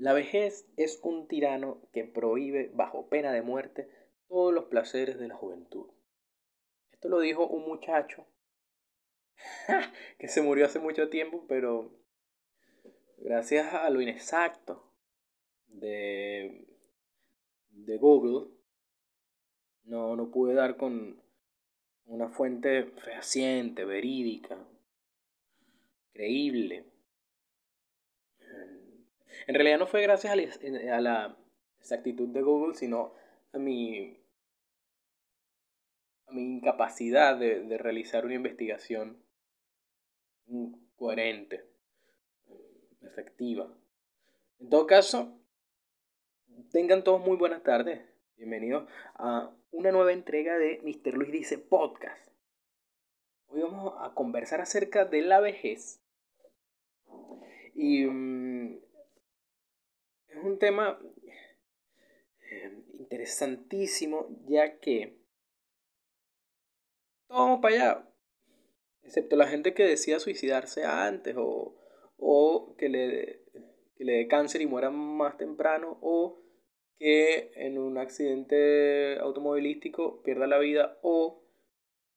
La vejez es un tirano que prohíbe bajo pena de muerte todos los placeres de la juventud. Esto lo dijo un muchacho que se murió hace mucho tiempo, pero gracias a lo inexacto de, de Google, no, no pude dar con una fuente fehaciente, verídica, creíble en realidad no fue gracias a la, exactitud de Google, sino a mi, a mi incapacidad de, realizar una investigación coherente, efectiva. En todo caso, tengan todos muy buenas tardes. Bienvenidos a una nueva entrega de Mr. Luis Dice Podcast. Hoy vamos a conversar acerca de la vejez. Y mm, es un tema eh, interesantísimo ya que todo para allá, excepto la gente que decía suicidarse antes o, o que, le, que le dé cáncer y muera más temprano o que en un accidente automovilístico pierda la vida o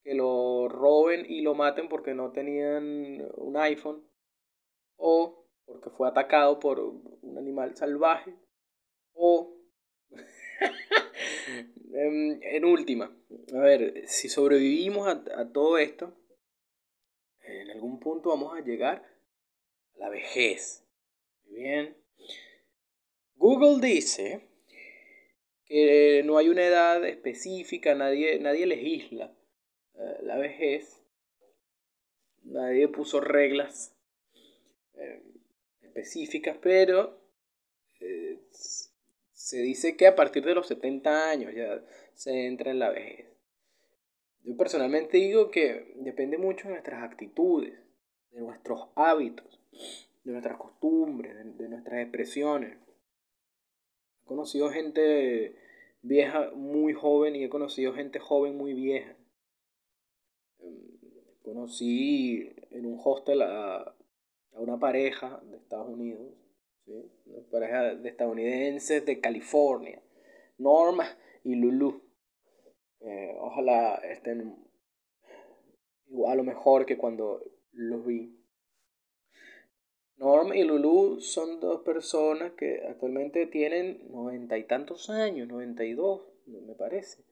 que lo roben y lo maten porque no tenían un iPhone o porque fue atacado por un animal salvaje o en, última, a ver, si sobrevivimos a, todo esto, en algún punto vamos a llegar a la vejez. bien. Google dice que no hay una edad específica, nadie, nadie legisla eh, la vejez, nadie puso reglas específicas, pero eh, se dice que a partir de los 70 años ya se entra en la vejez. Yo personalmente digo que depende mucho de nuestras actitudes, de nuestros hábitos, de nuestras costumbres, de, nuestras expresiones. He conocido gente vieja muy joven y he conocido gente joven muy vieja. Em, conocí en un hostel a, a una pareja de Estados Unidos, una pareja de estadounidenses de California, Norma y Lulu. Eh, ojalá estén igual o mejor que cuando los vi. Norma y Lulu son dos personas que actualmente tienen noventa y tantos años, noventa y dos, me parece.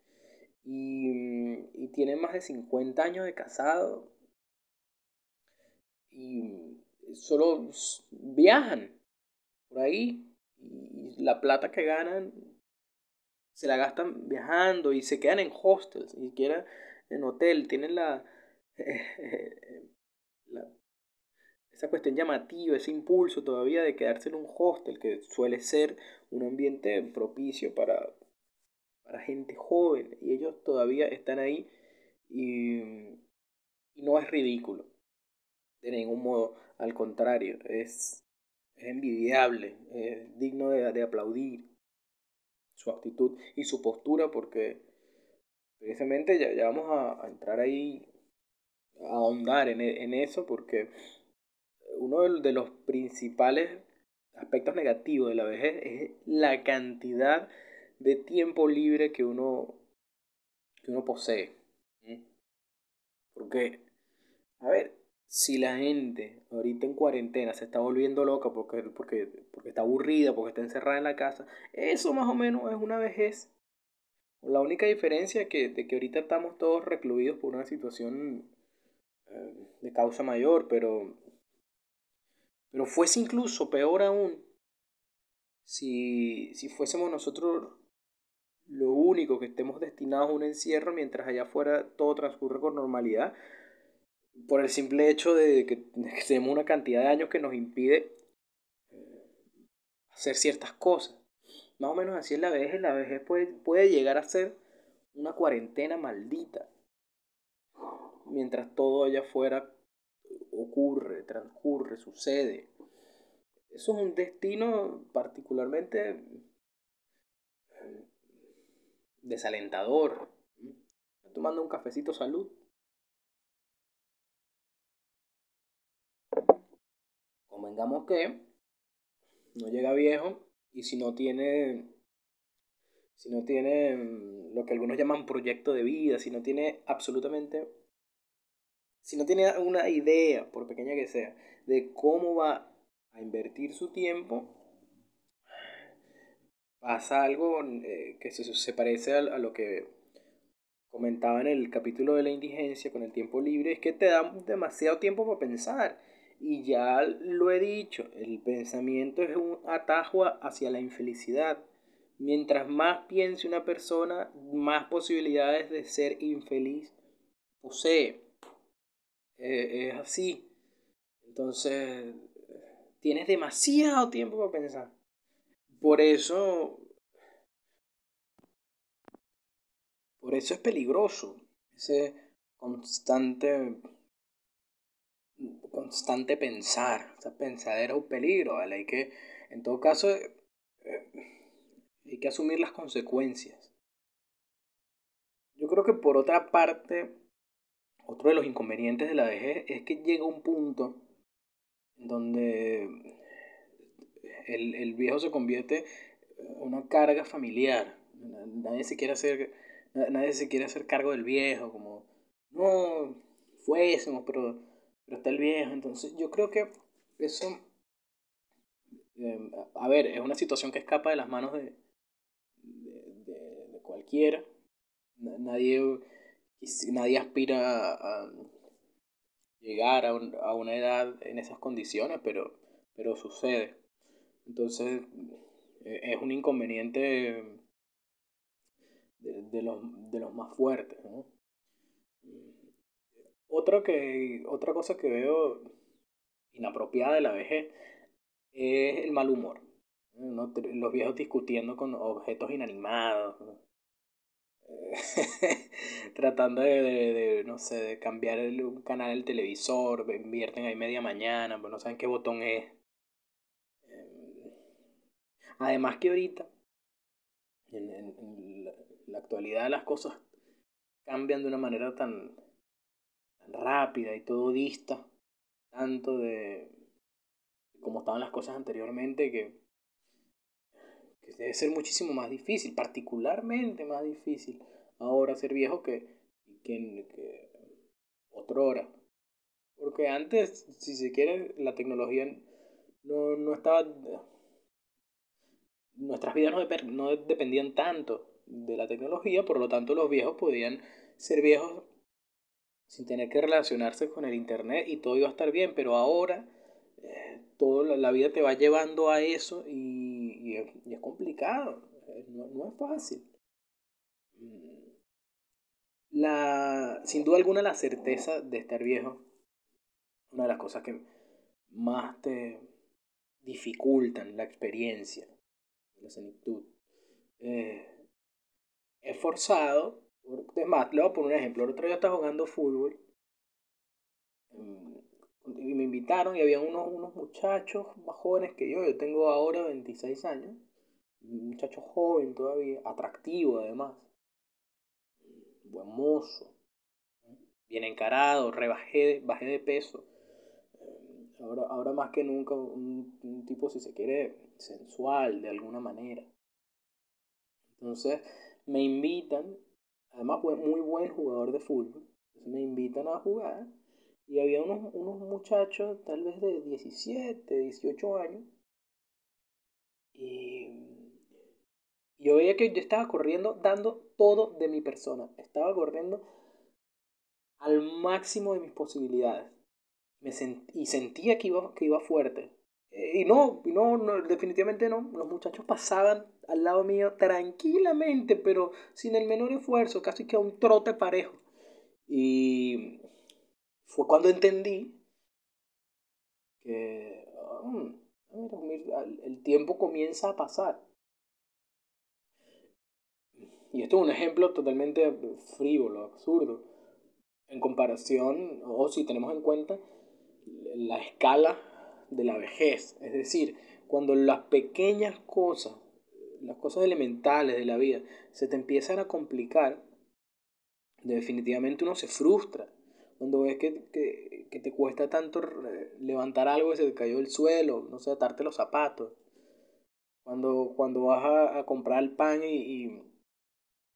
Y, y tienen más de 50 años de casado. Y solo viajan por ahí y la plata que ganan se la gastan viajando y se quedan en hostels, ni siquiera en hotel, tienen la, esa cuestión llamativa, ese impulso todavía de quedarse en un hostel, que suele ser un ambiente propicio para, para gente joven, y ellos todavía están ahí y, y no es ridículo, de ningún modo. Al contrario, es, envidiable, es digno de, aplaudir su actitud y su postura porque precisamente ya, vamos a, entrar ahí, a ahondar en, en eso porque uno de, los principales aspectos negativos de la vejez es la cantidad de tiempo libre que uno, que uno posee. Porque, a ver, si la gente ahorita en cuarentena se está volviendo loca porque, porque, porque está aburrida, porque está encerrada en la casa, eso más o menos es una vejez. La única diferencia que, de que ahorita estamos todos recluidos por una situación eh, de causa mayor, pero, pero fuese incluso peor aún si, si fuésemos nosotros lo único que estemos destinados a un encierro mientras allá afuera todo transcurre con normalidad por el simple hecho de que, tenemos una cantidad de años que nos impide hacer ciertas cosas. Más o menos así es la vejez. La vejez puede, puede llegar a ser una cuarentena maldita. Mientras todo allá afuera ocurre, transcurre, sucede. Eso es un destino particularmente desalentador. Tomando un cafecito salud. Convengamos que no llega viejo y si no tiene, si no tiene mm, lo que algunos llaman proyecto de vida, si no tiene absolutamente, si no tiene una idea, por pequeña que sea, de cómo va a invertir su tiempo, pasa algo eh, que se, parece a, lo que comentaba en el capítulo de la indigencia con el tiempo libre, es que te da demasiado tiempo para pensar y ya lo he dicho, el pensamiento es un atajo hacia la infelicidad. Mientras más piense una persona, más posibilidades de ser infeliz posee. Eh, es así. Entonces, tienes demasiado tiempo para pensar. Por eso, por eso es peligroso ese constante constante pensar. O sea, pensadera es un peligro, ¿vale? Hay que, en todo caso, eh, hay que asumir las consecuencias. Yo creo que por otra parte, otro de los inconvenientes de la vejez es que llega un punto donde el, el viejo se convierte en una carga familiar. Nadie se quiere hacer, nadie se quiere hacer cargo del viejo, como, no, fuésemos, pero pero está el viejo. Entonces yo creo que eso, em, a ver, es una situación que escapa de las manos de, de, cualquiera. Nadie, nadie aspira a, llegar a, a, una edad en esas condiciones, pero, pero sucede. Entonces e, es un inconveniente de, los, de los más fuertes. ¿no? Otro que, otra cosa que veo inapropiada de la vejez es el mal humor. Los viejos discutiendo con objetos inanimados. Tratando de, no sé, de cambiar el, un canal del televisor, invierten ahí media mañana, pero no saben qué botón es. Además que ahorita, en la actualidad las cosas cambian de una manera tan, rápida y todo dista tanto de como estaban las cosas anteriormente que, que debe ser muchísimo más difícil, particularmente más difícil ahora ser viejo que, que, que otrora. Porque antes, si se quiere, la tecnología no, no estaba... Nuestras vidas no, no dependían tanto de la tecnología, por lo tanto los viejos podían ser viejos sin tener que relacionarse con el Internet y todo iba a estar bien, pero ahora eh, toda la vida te va llevando a eso y, es, complicado, eh, no, es fácil. Mm. La, sin duda alguna la certeza de estar viejo, una de las cosas que más te dificultan la experiencia la senectud. Eh, es forzado es más, le voy a poner un ejemplo. El otro día estaba jugando fútbol mm, y me invitaron y había unos, unos muchachos más jóvenes que yo. Yo tengo ahora 26 años. Un muchacho joven todavía, atractivo además. Buen mozo. Bien encarado, rebajé, bajé de peso. Ahora, ahora más que nunca un, un tipo, si se quiere, sensual de alguna manera. Entonces me invitan Además fue muy buen jugador de fútbol. Entonces me invitan a jugar. Y había unos, unos muchachos tal vez de 17, 18 años. Y yo veía que yo estaba corriendo dando todo de mi persona. Estaba corriendo al máximo de mis posibilidades. Me y sentía que iba, que iba fuerte. Eh, y no, no, no, definitivamente no. Los muchachos pasaban al lado mío tranquilamente, pero sin el menor esfuerzo, casi que a un trote parejo. Y fue cuando entendí que ah, el tiempo comienza a pasar. Y esto es un ejemplo totalmente frívolo, absurdo, en comparación, o si tenemos en cuenta la escala de la vejez. Es decir, cuando las pequeñas cosas, las cosas elementales de la vida, se te empiezan a complicar, definitivamente uno se frustra. Cuando ves que, que, te cuesta tanto levantar algo y se te cayó el suelo, no sé, atarte los zapatos. Cuando, cuando vas a, comprar el pan y,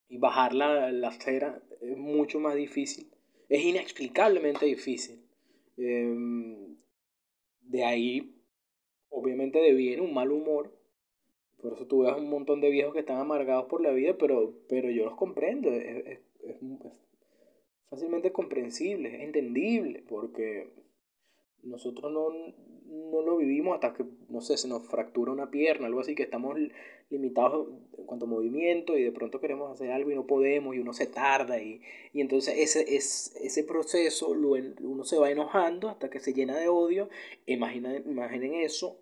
y, bajar la, la, acera es mucho más difícil. Es inexplicablemente difícil. Em, de ahí, obviamente, deviene un mal humor. Por eso tú ves un montón de viejos que están amargados por la vida, pero, pero yo los comprendo. Es, es, es fácilmente comprensible, es entendible, porque nosotros no, no lo vivimos hasta que, no sé, se nos fractura una pierna, algo así, que estamos limitados en cuanto a movimiento y de pronto queremos hacer algo y no podemos y uno se tarda y, y entonces ese, es, ese proceso uno se va enojando hasta que se llena de odio. Imaginen, imaginen eso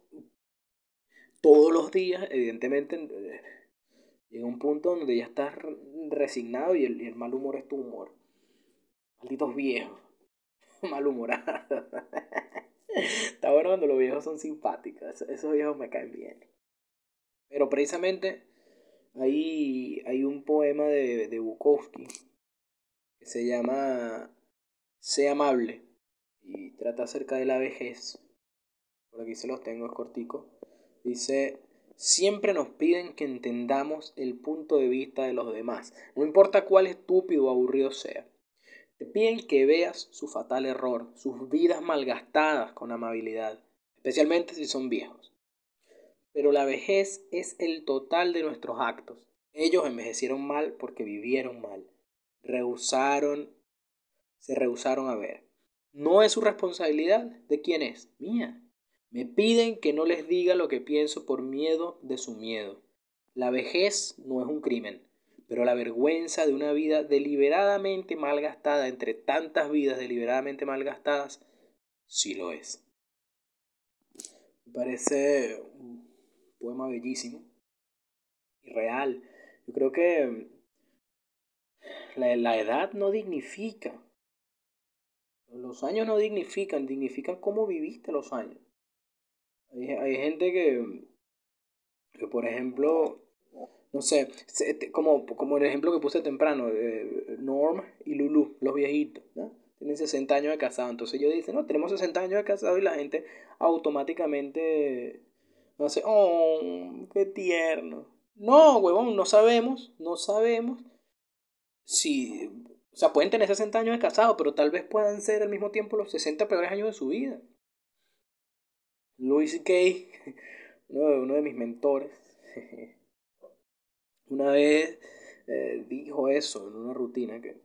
todos los días, evidentemente llega un punto donde ya estás resignado y el, y el mal humor es tu humor. Malditos viejos, malhumorados. Está bueno cuando los viejos son simpáticos. Esos viejos me caen bien. Pero precisamente hay, hay un poema de, de Bukowski que se llama Sé amable y trata acerca de la vejez. Por aquí se los tengo, es cortico. Dice, siempre nos piden que entendamos el punto de vista de los demás, no importa cuál estúpido o aburrido sea. Te piden que veas su fatal error, sus vidas malgastadas con amabilidad, especialmente si son viejos. Pero la vejez es el total de nuestros actos. Ellos envejecieron mal porque vivieron mal. Rehusaron, se rehusaron a ver. No es su responsabilidad. ¿De quién es? Mía. Me piden que no les diga lo que pienso por miedo de su miedo. La vejez no es un crimen pero la vergüenza de una vida deliberadamente malgastada entre tantas vidas deliberadamente malgastadas, sí lo es. Me parece un poema bellísimo y real. Yo creo que la, la edad no dignifica. Los años no dignifican, dignifican cómo viviste los años. Hay, hay gente que, que, por ejemplo, no sé, como, como el ejemplo que puse temprano, de Norm y Lulu, los viejitos, ¿no? Tienen 60 años de casado, entonces ellos dicen, no, tenemos 60 años de casado y la gente automáticamente, sé, oh, qué tierno. No, huevón, no sabemos, no sabemos si, o sea, pueden tener 60 años de casado, pero tal vez puedan ser al mismo tiempo los 60 peores años de su vida. Louis Kay, uno de mis mentores, una vez eh, dijo eso en una rutina que,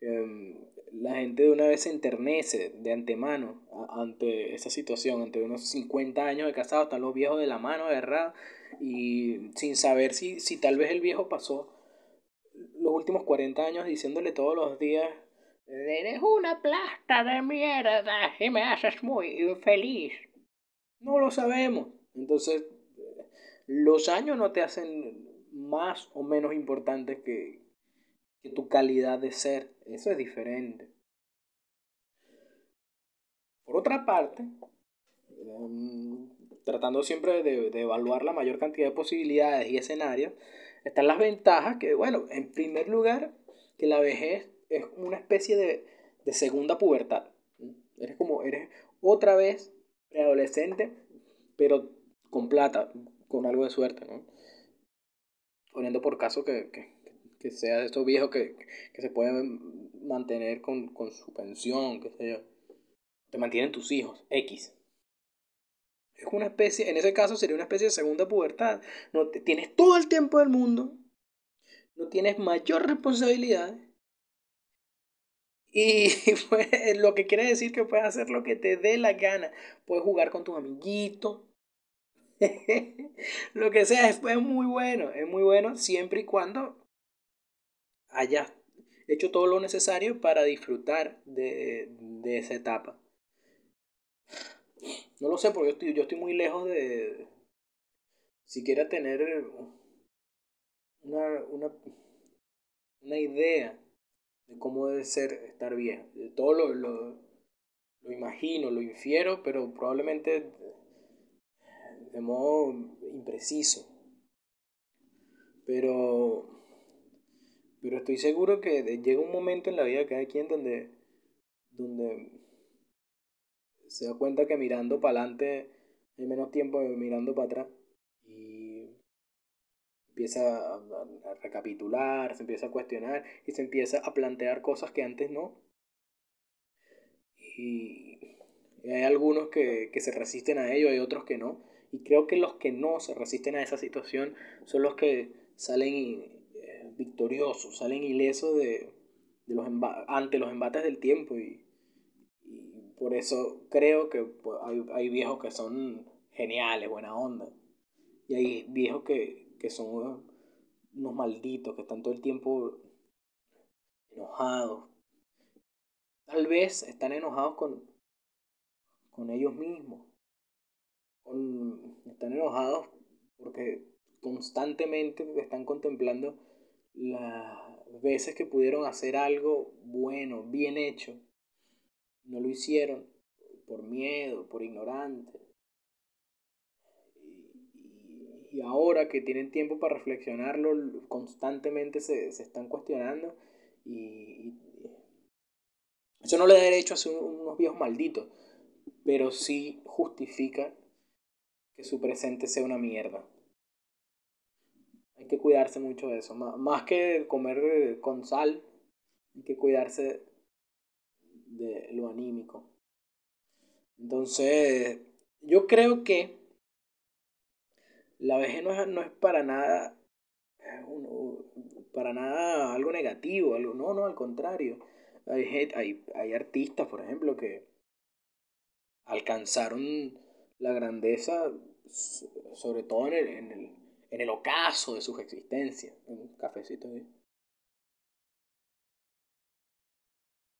mm, la gente de una vez se enternece de antemano ante esa situación, ante unos 50 años de casado, están los viejos de la mano agarrados y sin saber si, si tal vez el viejo pasó los últimos 40 años diciéndole todos los días, eres una plasta de mierda y me haces muy infeliz. No lo sabemos. Entonces, los años no te hacen más o menos importante que, tu calidad de ser. Eso es diferente. Por otra parte, em, tratando siempre de, evaluar la mayor cantidad de posibilidades y escenarios, están las ventajas que, bueno, en primer lugar, que la vejez es una especie de, de segunda pubertad. Eres como, eres otra vez preadolescente, pero con plata, con algo de suerte, ¿no? Poniendo por caso que, que, sea de estos viejos que, que se pueden mantener con, con, su pensión, que sé yo. Te mantienen tus hijos, X. Es una especie, en ese caso sería una especie de segunda pubertad. No tienes todo el tiempo del mundo, no tienes mayor responsabilidad. Y pues, lo que quiere decir que puedes hacer lo que te dé la gana. Puedes jugar con tus amiguitos, lo que sea, es, muy bueno, es muy bueno siempre y cuando hayas hecho todo lo necesario para disfrutar de, esa etapa. No lo sé, porque yo estoy, yo estoy muy lejos de siquiera tener una, una, una idea de cómo debe ser estar bien. Todo lo, lo, lo imagino, lo infiero, pero probablemente de modo impreciso. Pero, pero estoy seguro que llega un momento en la vida de cada quien donde, donde se da cuenta que mirando para adelante hay menos tiempo que mirando para atrás. Y, y empieza a, recapitular, se empieza a cuestionar y se empieza a plantear cosas que antes no. Y, hay algunos que, que se resisten a ello, hay otros que no. Y creo que los que no se resisten a esa situación son los que salen eh, victoriosos, salen ilesos de, de los ante los embates del tiempo. Y, por eso creo que pues, hay, hay, viejos que son geniales, buena onda. Y hay viejos que, que son unos malditos, que están todo el tiempo enojados. Tal vez están enojados con, con ellos mismos están enojados porque constantemente están contemplando las veces que pudieron hacer algo bueno, bien hecho. No lo hicieron por miedo, por ignorante. Y, ahora que tienen tiempo para reflexionarlo, constantemente se, están cuestionando y, eso no le da derecho a ser unos viejos malditos, pero sí justifica que su presente sea una mierda. Hay que cuidarse mucho de eso. Más que comer eh, con sal, hay que cuidarse de lo anímico. Entonces, yo creo que la vejez no es, no es para nada para nada algo negativo, algo, no, no, al contrario. Hay, hay, hay artistas, por ejemplo, que alcanzaron la grandeza, sobre todo en el, en el, en el ocaso de sus existencias. Un cafecito ahí.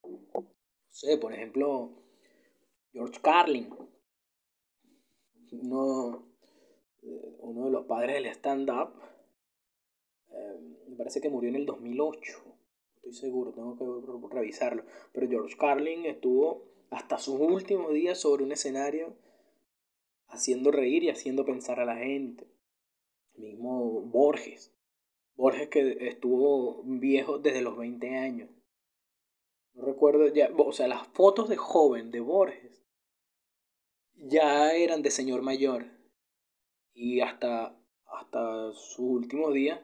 No sé, por ejemplo, George Carlin, uno, eh, uno de los padres del stand-up, eh, me parece que murió en el 2008, estoy seguro, tengo que revisarlo, pero George Carlin estuvo hasta sus últimos días sobre un escenario haciendo reír y haciendo pensar a la gente. mismo Borges. Borges que estuvo viejo desde los 20 años. No recuerdo ya, o sea, las fotos de joven de Borges ya eran de señor mayor. Y hasta, hasta sus últimos días,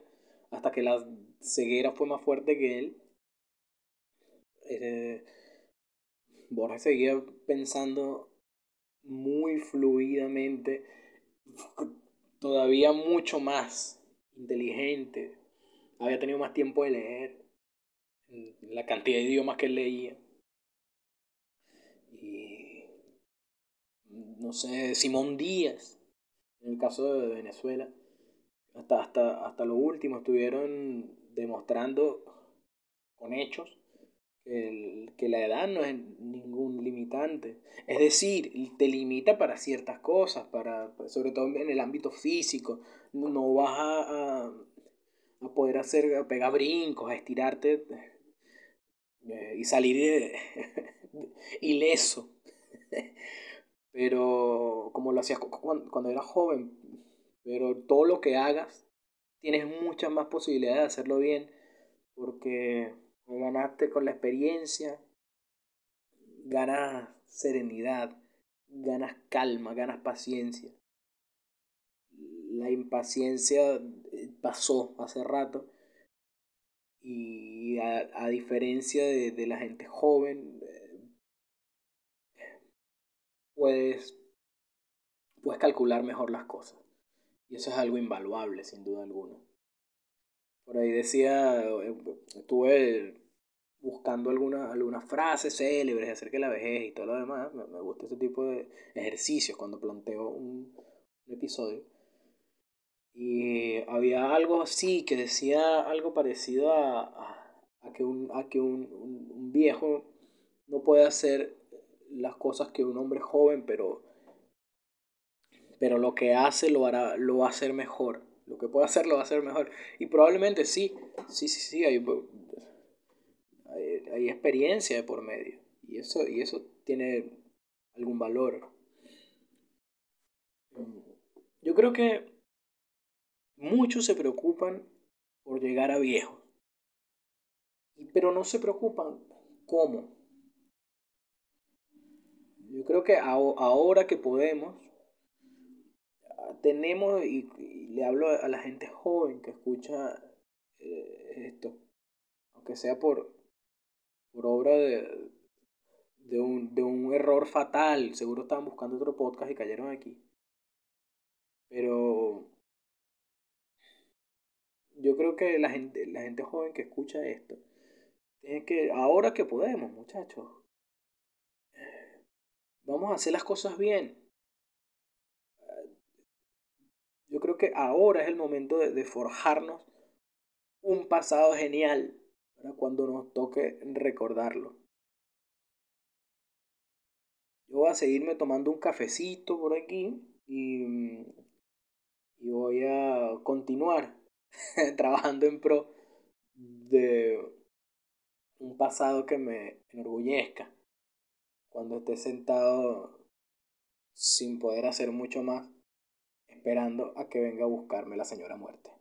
hasta que la ceguera fue más fuerte que él, eh, Borges seguía pensando muy fluidamente, todavía mucho más inteligente, había tenido más tiempo de leer, la cantidad de idiomas que leía. Y no sé, Simón Díaz, en el caso de Venezuela, hasta, hasta, hasta lo último estuvieron demostrando con hechos que la edad no es ningún limitante. Es decir, te limita para ciertas cosas, para, sobre todo en el ámbito físico. No vas a, a, poder hacer, a pegar brincos, a estirarte eh, y salir eh, ileso. Pero como lo hacías cuando, cuando eras joven, pero todo lo que hagas, tienes muchas más posibilidades de hacerlo bien, porque ganaste con la experiencia, ganas serenidad, ganas calma, ganas paciencia. La impaciencia eh, pasó hace rato y a, diferencia de, la gente joven, eh, puedes, puedes calcular mejor las cosas. Y eso es algo invaluable, sin duda alguna. Por ahí decía, eh, estuve buscando algunas alguna frases célebres acerca de la vejez y todo lo demás. Me, gusta ese tipo de ejercicios cuando planteo un, episodio. Y había algo así que decía algo parecido a, a, que, un, a que un, un, viejo no puede hacer las cosas que un hombre joven, pero, pero lo que hace lo, hará, lo va a hacer mejor lo que pueda hacer lo va a hacer mejor. Y probablemente sí, sí, sí, sí, hay, hay, experiencia de por medio. Y eso, y eso tiene algún valor. Yo creo que muchos se preocupan por llegar a viejo. Pero no se preocupan cómo. Yo creo que ahora que podemos, tenemos, y, le hablo a la gente joven que escucha eh, esto, aunque sea por, por obra de, de, un, de un error fatal, seguro estaban buscando otro podcast y cayeron aquí. Pero yo creo que la gente, la gente joven que escucha esto, tiene que, ahora que podemos, muchachos, vamos a hacer las cosas bien. Yo creo ahora es el momento de, forjarnos un pasado genial, para cuando nos toque recordarlo. Yo voy a seguirme tomando un cafecito por aquí y, y voy a continuar trabajando en pro de un pasado que me enorgullezca cuando esté sentado sin poder hacer mucho más, esperando a que venga a buscarme la señora muerte.